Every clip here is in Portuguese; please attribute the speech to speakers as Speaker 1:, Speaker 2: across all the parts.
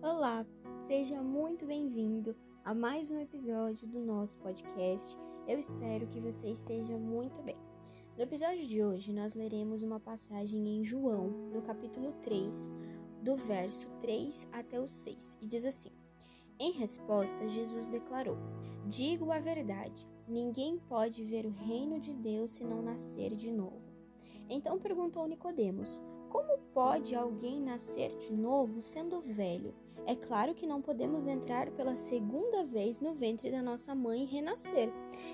Speaker 1: Olá, seja muito bem-vindo a mais um episódio do nosso podcast. Eu espero que você esteja muito bem. No episódio de hoje, nós leremos uma passagem em João, no capítulo 3, do verso 3 até o 6, e diz assim: Em resposta, Jesus declarou: Digo a verdade, ninguém pode ver o reino de Deus se não nascer de novo. Então perguntou Nicodemos: Como pode alguém nascer de novo sendo velho? É claro que não podemos entrar pela segunda vez no ventre da nossa mãe e renascer.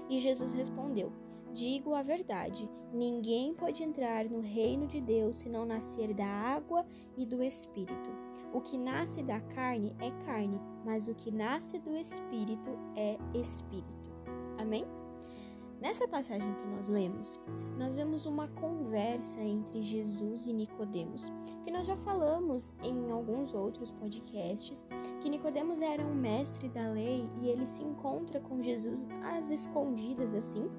Speaker 1: E Jesus respondeu: Digo a verdade: ninguém pode entrar no reino de Deus se não nascer da água e do espírito. O que nasce da carne é carne, mas o que nasce do espírito é espírito. Amém? Nessa passagem que nós lemos, nós vemos uma conversa entre Jesus e Nicodemos, que nós já falamos em alguns outros podcasts, que Nicodemos era um mestre da lei e ele se encontra com Jesus às escondidas assim,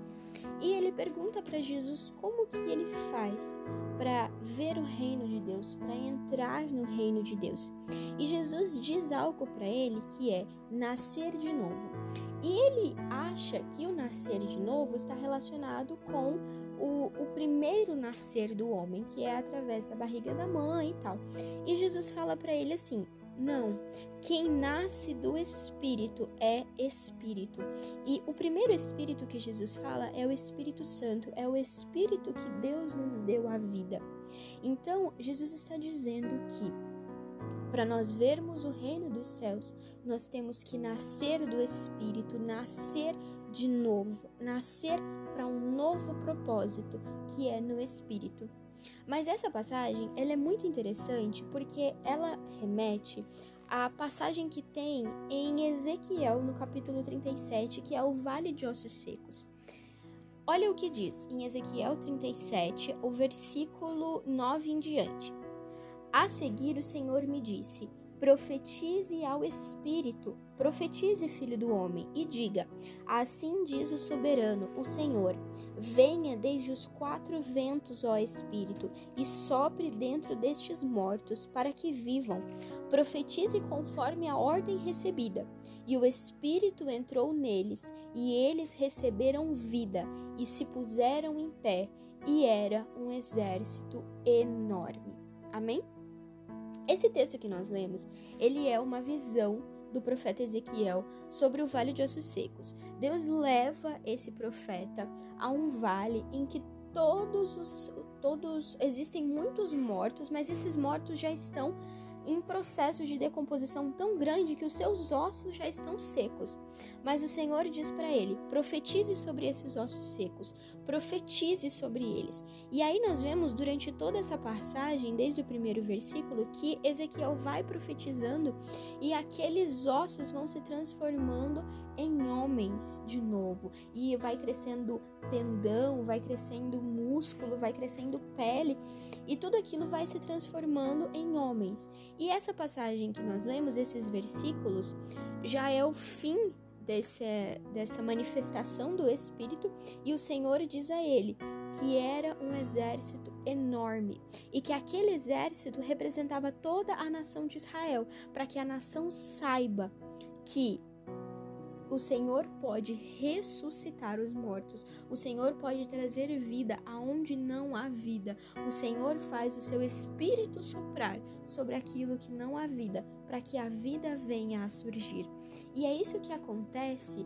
Speaker 1: e ele pergunta para Jesus como que ele faz para ver o reino de Deus, para entrar no reino de Deus. E Jesus diz algo para ele que é nascer de novo. E ele acha que o nascer de novo está relacionado com o, o, primeiro nascer do homem, que é através da barriga da mãe e tal. E Jesus fala para ele assim: não, quem nasce do Espírito é Espírito. E o primeiro Espírito que Jesus fala é o Espírito Santo, é o Espírito que Deus nos deu a vida. Então, Jesus está dizendo que para nós vermos o reino dos céus, nós temos que nascer do Espírito, nascer de novo, nascer para um novo propósito, que é no Espírito. Mas essa passagem, ela é muito interessante porque ela remete à passagem que tem em Ezequiel, no capítulo 37, que é o Vale de Ossos Secos. Olha o que diz em Ezequiel 37, o versículo 9 em diante. A seguir, o Senhor me disse: Profetize ao Espírito, profetize, filho do homem, e diga: Assim diz o soberano, o Senhor: Venha desde os quatro ventos, ó Espírito, e sopre dentro destes mortos, para que vivam. Profetize conforme a ordem recebida. E o Espírito entrou neles, e eles receberam vida, e se puseram em pé, e era um exército enorme. Amém? Esse texto que nós lemos, ele é uma visão do profeta Ezequiel sobre o vale de ossos secos. Deus leva esse profeta a um vale em que todos os todos existem muitos mortos, mas esses mortos já estão em processo de decomposição tão grande que os seus ossos já estão secos. Mas o Senhor diz para ele: profetize sobre esses ossos secos, profetize sobre eles. E aí nós vemos durante toda essa passagem, desde o primeiro versículo, que Ezequiel vai profetizando e aqueles ossos vão se transformando em homens de novo. E vai crescendo tendão, vai crescendo músculo, vai crescendo pele, e tudo aquilo vai se transformando em homens. E essa passagem que nós lemos, esses versículos, já é o fim desse, dessa manifestação do Espírito, e o Senhor diz a ele que era um exército enorme e que aquele exército representava toda a nação de Israel, para que a nação saiba que o Senhor pode ressuscitar os mortos. O Senhor pode trazer vida aonde não há vida. O Senhor faz o seu espírito soprar sobre aquilo que não há vida, para que a vida venha a surgir. E é isso que acontece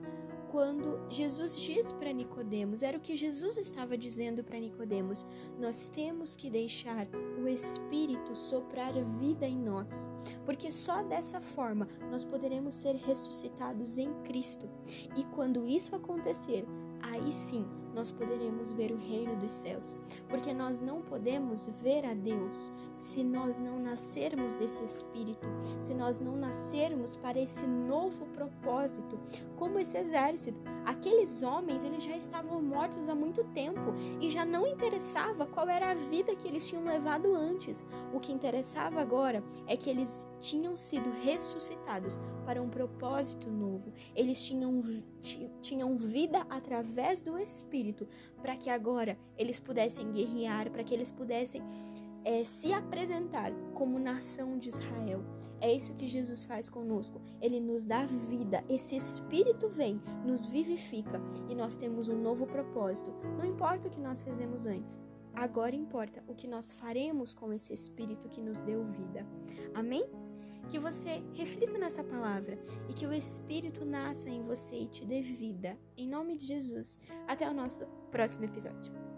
Speaker 1: quando Jesus diz para Nicodemos, era o que Jesus estava dizendo para Nicodemos, nós temos que deixar o espírito soprar vida em nós, porque só dessa forma nós poderemos ser ressuscitados em Cristo. E quando isso acontecer, aí sim nós poderemos ver o reino dos céus, porque nós não podemos ver a Deus se nós não nascermos desse espírito, se nós não nascermos para esse novo propósito, como esse exército. Aqueles homens, eles já estavam mortos há muito tempo e já não interessava qual era a vida que eles tinham levado antes. O que interessava agora é que eles tinham sido ressuscitados para um propósito novo. Eles tinham, tinham vida através do Espírito para que agora eles pudessem guerrear, para que eles pudessem é, se apresentar como nação de Israel. É isso que Jesus faz conosco. Ele nos dá vida. Esse Espírito vem, nos vivifica e nós temos um novo propósito. Não importa o que nós fizemos antes. Agora importa o que nós faremos com esse Espírito que nos deu vida. Amém? Que você reflita nessa palavra e que o Espírito nasça em você e te dê vida. Em nome de Jesus. Até o nosso próximo episódio.